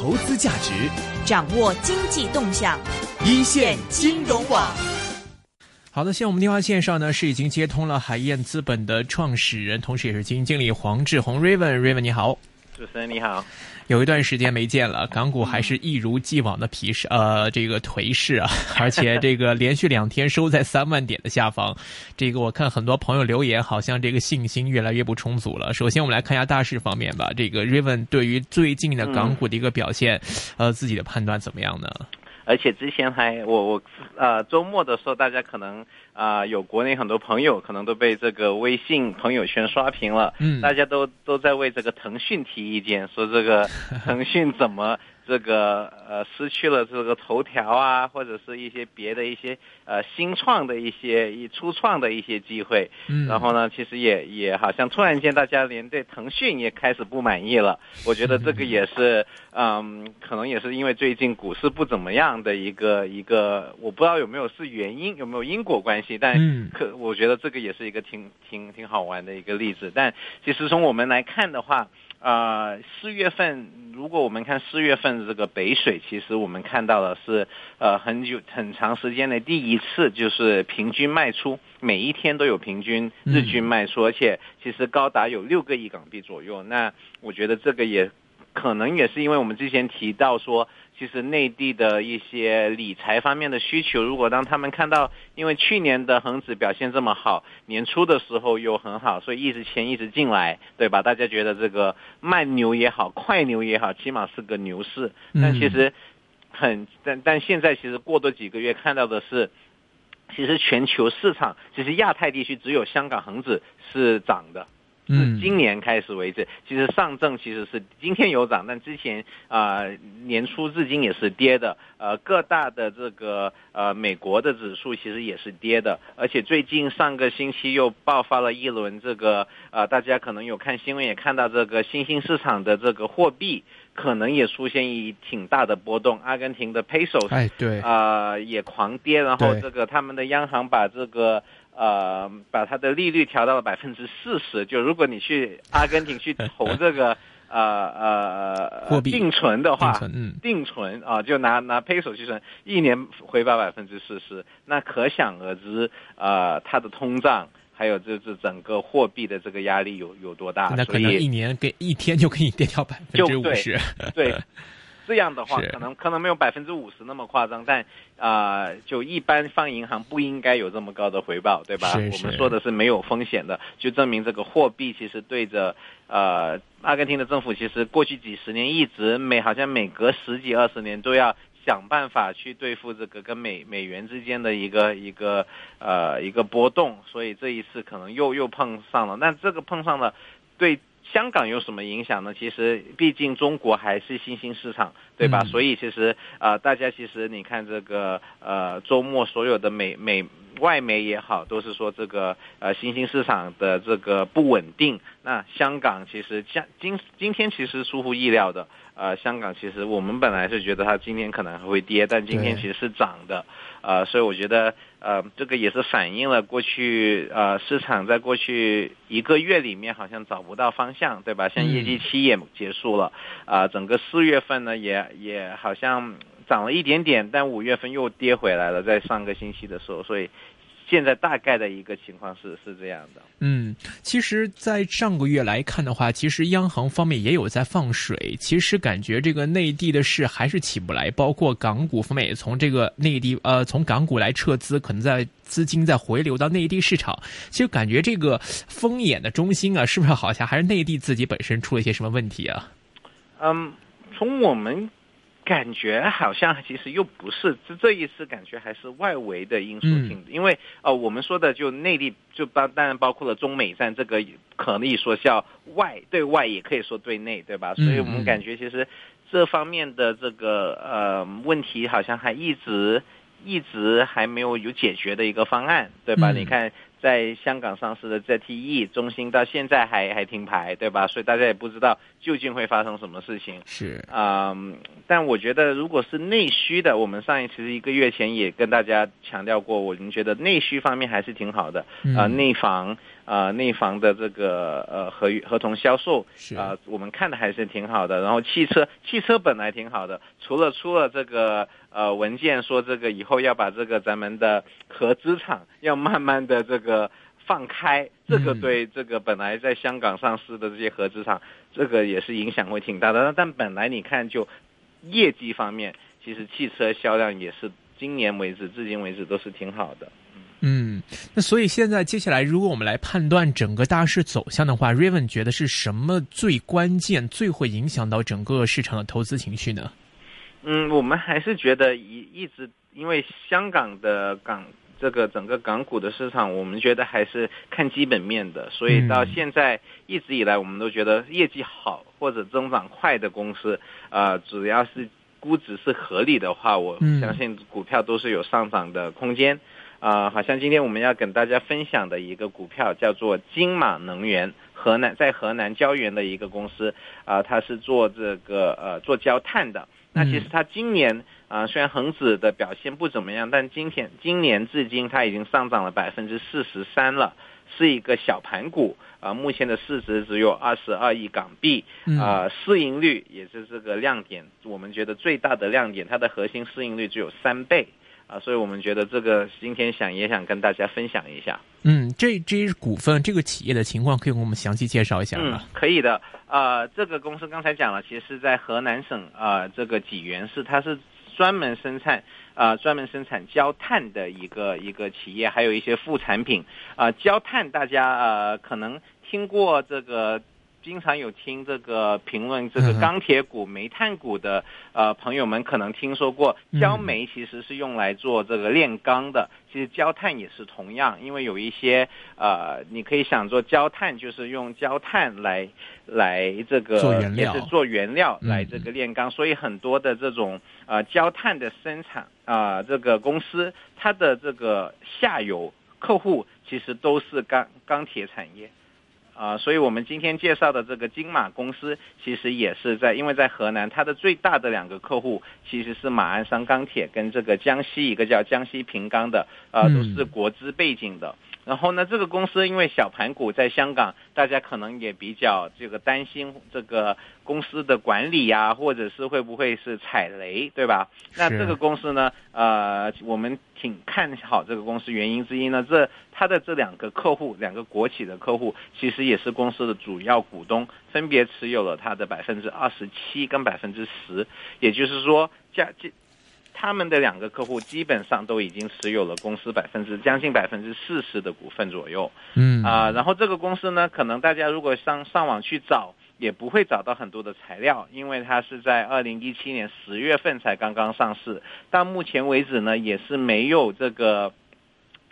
投资价值，掌握经济动向，一线金融网。好的，现在我们电话线上呢是已经接通了海燕资本的创始人，同时也是基金经理黄志宏 Raven，Raven 你好。主持人你好，有一段时间没见了，港股还是一如既往的疲势，呃，这个颓势啊，而且这个连续两天收在三万点的下方，这个我看很多朋友留言，好像这个信心越来越不充足了。首先，我们来看一下大势方面吧，这个 Raven 对于最近的港股的一个表现，呃，自己的判断怎么样呢？而且之前还我我呃周末的时候，大家可能啊有国内很多朋友可能都被这个微信朋友圈刷屏了，嗯，大家都都在为这个腾讯提意见，说这个 腾讯怎么。这个呃失去了这个头条啊，或者是一些别的一些呃新创的一些一初创的一些机会，嗯，然后呢，其实也也好像突然间大家连对腾讯也开始不满意了。我觉得这个也是嗯，可能也是因为最近股市不怎么样的一个一个，我不知道有没有是原因，有没有因果关系，但可我觉得这个也是一个挺挺挺好玩的一个例子。但其实从我们来看的话。呃，四月份，如果我们看四月份的这个北水，其实我们看到的是，呃，很久很长时间的第一次，就是平均卖出，每一天都有平均日均卖出，而且其实高达有六个亿港币左右。那我觉得这个也可能也是因为我们之前提到说。其实内地的一些理财方面的需求，如果当他们看到，因为去年的恒指表现这么好，年初的时候又很好，所以一直钱一直进来，对吧？大家觉得这个慢牛也好，快牛也好，起码是个牛市。但其实很，但但现在其实过多几个月看到的是，其实全球市场，其实亚太地区只有香港恒指是涨的。是今年开始为止，其实上证其实是今天有涨，但之前啊年初至今也是跌的。呃，各大的这个呃美国的指数其实也是跌的，而且最近上个星期又爆发了一轮这个呃，大家可能有看新闻也看到这个新兴市场的这个货币可能也出现一挺大的波动，阿根廷的 peso 哎对啊也狂跌，然后这个他们的央行把这个。呃，把它的利率调到了百分之四十。就如果你去阿根廷去投这个 呃呃定存的话，定存啊，就拿拿 peso 去算，一年回报百分之四十，那可想而知，呃，它的通胀还有就是整个货币的这个压力有有多大。那可能一年给一天就可以跌掉百分之五十。对。这样的话，可能可能没有百分之五十那么夸张，但啊，就一般放银行不应该有这么高的回报，对吧？我们说的是没有风险的，就证明这个货币其实对着呃，阿根廷的政府其实过去几十年一直每好像每隔十几二十年都要想办法去对付这个跟美美元之间的一个一个呃一个波动，所以这一次可能又又碰上了，那这个碰上了对。香港有什么影响呢？其实，毕竟中国还是新兴市场，对吧？所以其实，呃，大家其实你看这个，呃，周末所有的美美外媒也好，都是说这个，呃，新兴市场的这个不稳定。那香港其实今今今天其实出乎意料的，呃，香港其实我们本来是觉得它今天可能还会跌，但今天其实是涨的。呃，所以我觉得，呃，这个也是反映了过去，呃，市场在过去一个月里面好像找不到方向，对吧？像业绩期也结束了，啊，整个四月份呢也也好像涨了一点点，但五月份又跌回来了，在上个星期的时候，所以。现在大概的一个情况是是这样的。嗯，其实，在上个月来看的话，其实央行方面也有在放水。其实感觉这个内地的市还是起不来，包括港股方面也从这个内地呃从港股来撤资，可能在资金在回流到内地市场。其实感觉这个风眼的中心啊，是不是好像还是内地自己本身出了一些什么问题啊？嗯，从我们。感觉好像其实又不是，这这一次感觉还是外围的因素挺，因为呃我们说的就内地就包当然包括了中美战这个可以说叫外对外也可以说对内对吧？所以我们感觉其实这方面的这个呃问题好像还一直一直还没有有解决的一个方案对吧？你看。在香港上市的 ZTE 中心到现在还还停牌，对吧？所以大家也不知道究竟会发生什么事情。是啊，但我觉得如果是内需的，我们上一其实一个月前也跟大家强调过，我们觉得内需方面还是挺好的，啊、内房啊、内房的这个呃合合同销售是啊、我们看的还是挺好的。然后汽车汽车本来挺好的，除了出了这个呃文件说这个以后要把这个咱们的合资厂要慢慢的这个。放开，这个嗯对这个本来在香港上市的这些合资厂，这个也是影响会挺大的。但但本来你看就业绩方面，其实汽车销量也是今年为止至今为止都是挺好的。嗯，那所以现在接下来，如果我们来判断整个大势走向的话，Raven 觉得是什么最关键、最会影响到整个市场的投资情绪呢？嗯，我们还是觉得一一直因为香港的港这个整个港股的市场，我们觉得还是看基本面的，所以到嗯现在一直以来，我们都觉得业绩好或者增长快的公司，呃，只要是估值是合理的话，我嗯相信股票都是有上涨的空间。啊、好像今天我们要跟大家分享的一个股票叫做金马能源，河南在河南胶原的一个公司啊、它是做这个呃做焦炭的。那其实它今年啊、虽然恒指的表现不怎么样，但今天今年至今它已经上涨了百分之四十三了，是一个小盘股啊、目前的市值只有二十二亿港币，嗯。啊、市盈率也是这个亮点，我们觉得最大的亮点，它的核心市盈率只有三倍啊、所以我们觉得这个今天想也想跟大家分享一下。嗯，这这支股份这个企业的情况，可以给我们详细介绍一下嗯吗？，可以的。呃，这个公司刚才讲了，其实是在河南省啊、呃这个济源市，它是专门生产啊、呃专门生产焦炭的一个一个企业，还有一些副产品啊、焦炭大家呃可能听过这个。经常有听这个评论这个钢铁股、煤炭股的呃朋友们可能听说过，嗯。焦煤其实是用来做这个炼钢的，其实焦炭也是同样，因为有一些呃，你可以想做焦炭，就是用焦炭来来这个做原料。也是做原料嗯。来这个炼钢，所以很多的这种呃焦炭的生产啊、这个公司它的这个下游客户其实都是钢钢铁产业。啊、所以我们今天介绍的这个金马公司，其实也是在，因为在河南，它的最大的两个客户其实是马鞍山钢铁跟这个江西一个叫江西平钢的，啊、嗯都是国资背景的。然后呢，这个公司因为小盘股在香港，大家可能也比较这个担心这个公司的管理呀、或者是会不会是踩雷，对吧？那这个公司呢，呃，我们挺看好这个公司，原因之一呢，这它的这两个客户，两个国企的客户，其实也是公司的主要股东，分别持有了它的百分之二十七跟百分之十，也就是说，加这。他们的两个客户基本上都已经持有了公司百分之将近百分之四十的股份左右，嗯啊、然后这个公司呢，可能大家如果上上网去找，也不会找到很多的材料，因为它是在二零一七年十月份才刚刚上市，到目前为止呢，也是没有这个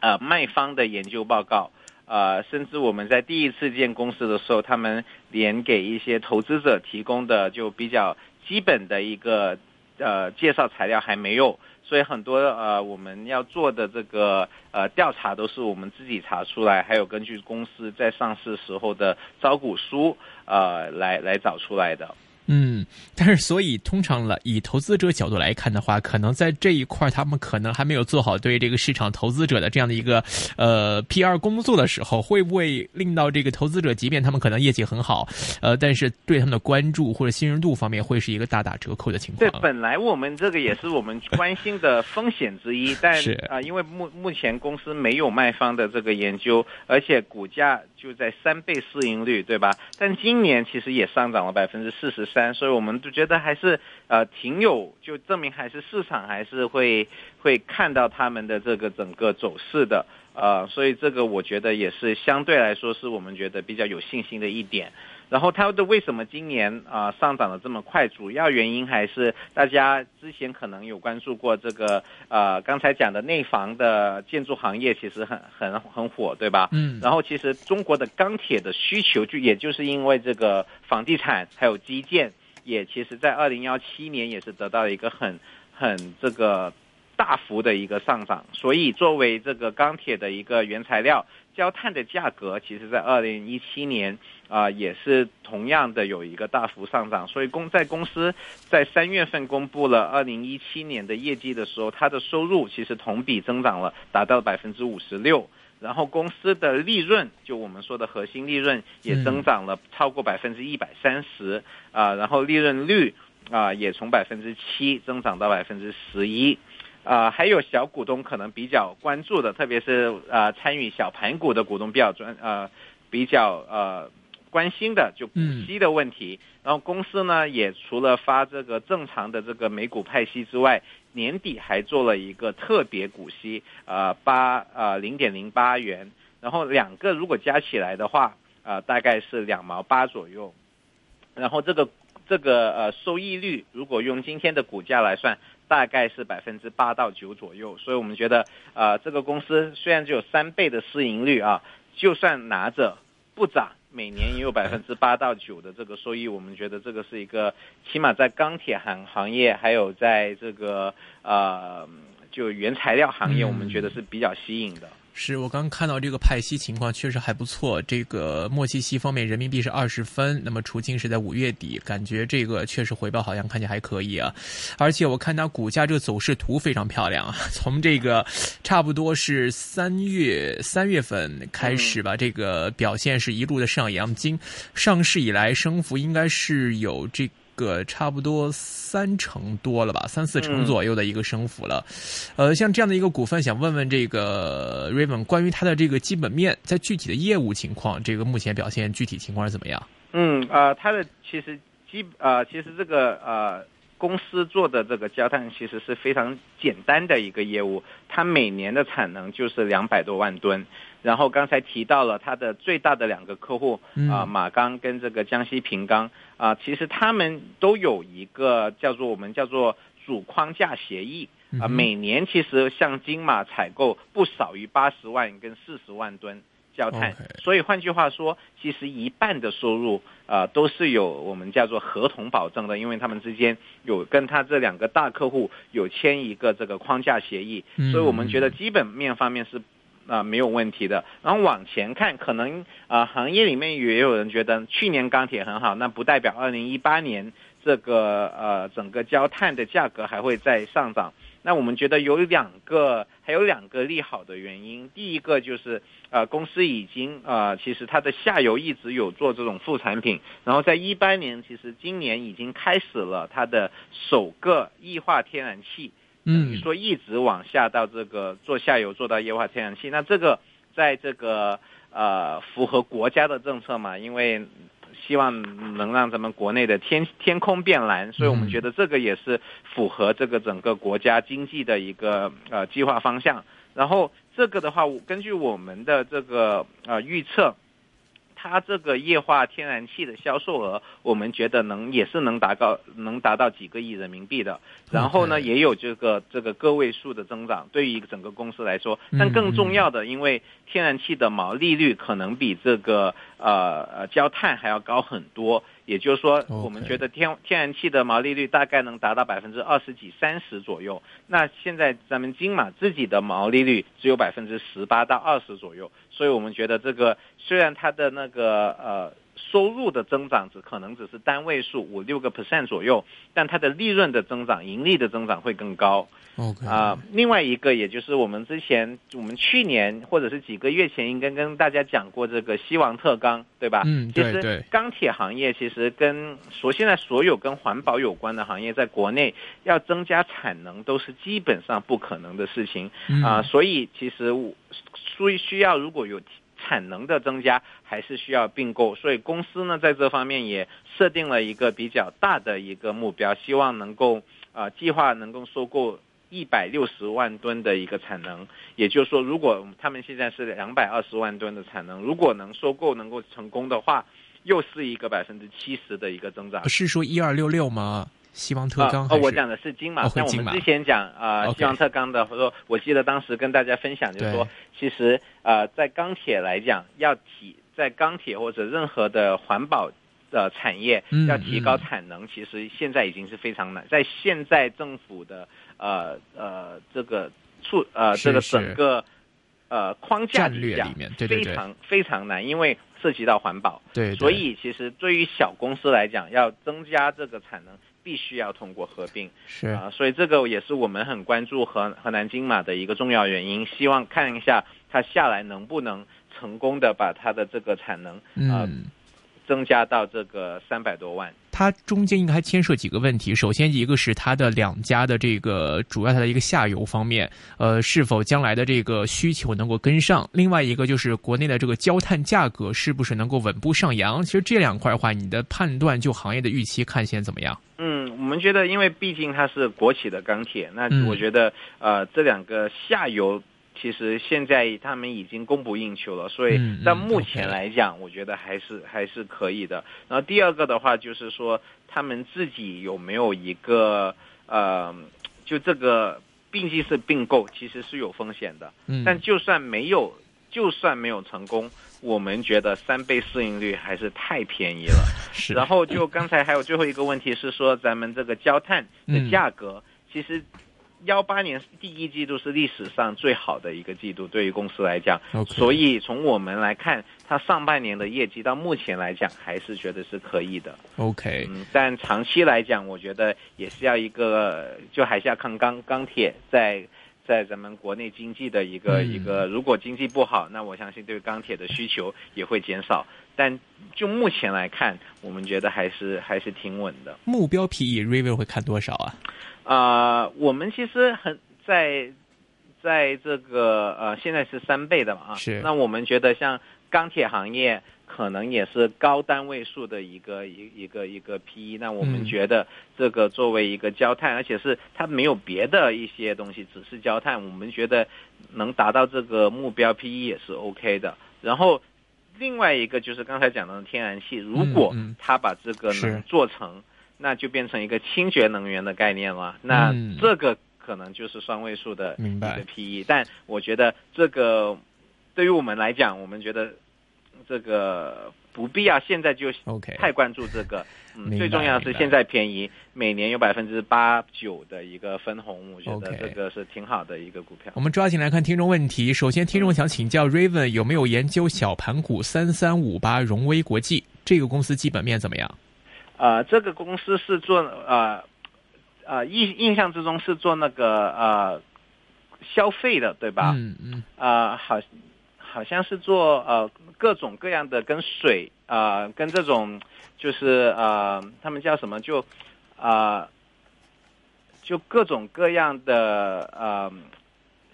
呃卖方的研究报告。呃，甚至我们在第一次见公司的时候，他们连给一些投资者提供的就比较基本的一个呃介绍材料还没有，所以很多呃我们要做的这个呃调查都是我们自己查出来，还有根据公司在上市时候的招股书呃来来找出来的。嗯，但是所以通常了，以投资者角度来看的话，可能在这一块儿他们可能还没有做好对这个市场投资者的这样的一个呃 PR 工作的时候，会不会令到这个投资者，即便他们可能业绩很好，呃，但是对他们的关注或者信任度方面会是一个大打折扣的情况。对，本来我们这个也是我们关心的风险之一，但是。啊、因为目目前公司没有卖方的这个研究，而且股价就在三倍市盈率，对吧？但今年其实也上涨了百分之四十所以我们都觉得还是呃挺有，就证明还是市场还是会会看到他们的这个整个走势的。呃，所以这个我觉得也是相对来说是我们觉得比较有信心的一点。然后它的为什么今年啊、上涨的这么快？主要原因还是大家之前可能有关注过这个呃刚才讲的内房的建筑行业，其实很很很火，对吧？嗯，然后其实中国的钢铁的需求，就也就是因为这个房地产还有基建，也其实在二零幺七年也是得到了一个很很这个大幅的一个上涨，所以作为这个钢铁的一个原材料，焦炭的价格，其实在二零一七年啊、也是同样的有一个大幅上涨，所以公在公司在三月份公布了二零一七年的业绩的时候，它的收入其实同比增长了，达到百分之五十六。然后公司的利润，就我们说的核心利润也增长了超过百分之一百三十啊，然后利润率啊、也从百分之七增长到百分之十一。啊，还有小股东可能比较关注的，特别是呃参与小盘股的股东比较专呃比较呃关心的就股息的问题。然后公司呢也除了发这个正常的这个每股派息之外，年底还做了一个特别股息，呃八呃零点零八元，然后两个如果加起来的话，呃大概是两毛八左右。然后这个这个呃收益率，如果用今天的股价来算，大概是百分之八到九左右。所以我们觉得，呃，这个公司虽然只有三倍的市盈率啊，就算拿着不涨，每年也有百分之八到九的这个收益，我们觉得这个是一个起码在钢铁行行业，还有在这个呃就原材料行业，嗯我们觉得是比较吸引的。是我刚看到这个派息情况确实还不错。这个莫西西方面人民币是二十分，那么除净是在五月底，感觉这个确实回报好像看起来还可以啊。而且我看它股价这个走势图非常漂亮啊，从这个差不多是三月三月份开始吧，这个表现是一路的上扬，今上市以来升幅应该是有这。个差不多三成多了吧，三四成左右的一个升幅了。呃，像这样的一个股份，想问问这个 Raven 关于它的这个基本面，在具体的业务情况，这个目前表现具体情况是怎么样？嗯，呃，它的其实基呃，其实这个呃公司做的这个焦炭其实是非常简单的一个业务，它每年的产能就是两百多万吨。然后刚才提到了它的最大的两个客户啊、嗯马钢跟这个江西平钢啊、其实他们都有一个叫做我们叫做主框架协议啊、嗯每年其实向金马采购不少于八十万跟四十万吨焦炭所以换句话说，其实一半的收入啊、都是有我们叫做合同保证的，因为他们之间有跟他这两个大客户有签一个这个框架协议，嗯。所以我们觉得基本面方面是。啊、没有问题的。然后往前看，可能啊、行业里面也有人觉得去年钢铁很好，那不代表二零一八年这个呃整个焦炭的价格还会再上涨。那我们觉得有两个，还有两个利好的原因。第一个就是，呃，公司已经呃，其实它的下游一直有做这种副产品，然后在一八年，其实今年已经开始了它的首个液化天然气，等于嗯说一直往下到这个做下游做到液化天然气。那这个在这个呃符合国家的政策嘛，因为希望能让咱们国内的天天空变蓝，所以我们嗯觉得这个也是符合这个整个国家经济的一个呃计划方向。然后这个的话，我根据我们的这个呃预测。它这个液化天然气的销售额，我们觉得能也是能达到能达到几个亿人民币的。然后呢，也有这个这个个位数的增长，对于整个公司来说。但更重要的，因为天然气的毛利率可能比这个呃呃焦炭还要高很多，也就是说，我们觉得天天然气的毛利率大概能达到百分之二十几、三十左右。那现在咱们金马自己的毛利率只有百分之十八到二十左右，所以我们觉得这个虽然它的那个呃收入的增长只可能只是单位数五六个 percent 左右，但它的利润的增长、盈利的增长会更高。，OK 啊、另外一个也就是我们之前，我们去年或者是几个月前应该跟大家讲过这个西王特钢，对吧？嗯其实钢铁行业其实跟所现在所有跟环保有关的行业，在国内要增加产能都是基本上不可能的事情嗯啊、所以其实我所以需要如果有产能的增加，还是需要并购。所以公司呢在这方面也设定了一个比较大的一个目标，希望能够啊、计划能够收购一百六十万吨的一个产能。也就是说，如果他们现在是两百二十万吨的产能，如果能收购能够成功的话，又是一个百分之七十的一个增长。是说一二六六吗？西王特钢？哦，我讲的是金马，哦但我们之前讲啊西王特钢的，或者说我记得当时跟大家分享，就是说，其实呃，在钢铁来讲，要提在钢铁或者任何的环保的产业嗯要提高嗯。产能，其实现在已经是非常难。在现在政府的呃呃这个处呃这个整个呃框架里面，非常非常难，因为涉及到环保，对，所以其实对于小公司来讲，要增加这个产能，必须要通过合并，是啊，所以这个也是我们很关注河河南金马的一个重要原因，希望看一下它下来能不能成功的把它的这个产能啊、嗯。增加到这个三百多万。它中间应该还牵涉几个问题。首先，一个是它的两家的这个主要它的一个下游方面，呃，是否将来的这个需求能够跟上？另外一个就是国内的这个焦炭价格是不是能够稳步上扬？其实这两块的话，你的判断就行业的预期看现在怎么样？嗯，我们觉得，因为毕竟它是国企的钢铁，那嗯我觉得、呃这两个下游。其实现在他们已经供不应求了，所以嗯嗯在目前来讲，我觉得还是还是可以的。然后第二个的话，就是说他们自己有没有一个呃，就这个并济式并购，其实是有风险的。嗯，但就算没有，就算没有成功，我们觉得三倍市盈率还是太便宜了。是，然后就刚才还有最后一个问题是说，咱们这个焦炭的价格，其实幺八年第一季度是历史上最好的一个季度，对于公司来讲。所以从我们来看，它上半年的业绩到目前来讲还是觉得是可以的。OK，嗯，但长期来讲，我觉得也是要一个，就还是要看钢钢铁在在咱们国内经济的一个、嗯一个，如果经济不好，那我相信对钢铁的需求也会减少。但就目前来看，我们觉得还是还是挺稳的。目标 PE River 会看多少啊？啊、我们其实很在在这个呃，现在是三倍的嘛啊，是那我们觉得像钢铁行业可能也是高单位数的一个一一个一个 PE，那我嗯们觉得这个作为一个焦炭，而且是它没有别的一些东西，只是焦炭，我们觉得能达到这个目标 PE 也是 OK 的。然后另外一个就是刚才讲的天然气，如果嗯它把这个是能做成。那就变成一个清洁能源的概念了。那嗯这个可能就是双位数的一个 PE，但我觉得这个对于我们来讲，我们觉得这个不必要现在就 OK 太关注这个。嗯，最重要的是现在便宜，每年有百分之八九的一个分红，我觉得这个是挺好的一个股票。我们抓紧来看听众问题。首先，听众想请教 Raven 有没有研究小盘股三三五八荣威国际这个公司基本面怎么样？呃，这个公司是做呃呃印印象之中是做那个呃消费的，对吧？嗯嗯呃，好，好像是做呃各种各样的跟水呃跟这种就是呃他们叫什么就呃就各种各样的呃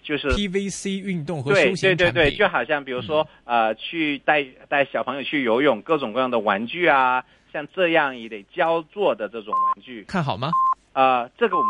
就是，PVC 运动和对休对对对，对，就好像比如说、呃去带带小朋友去游泳，各种各样的玩具啊，像这样也得胶做的这种玩具看好吗？啊、这个我们。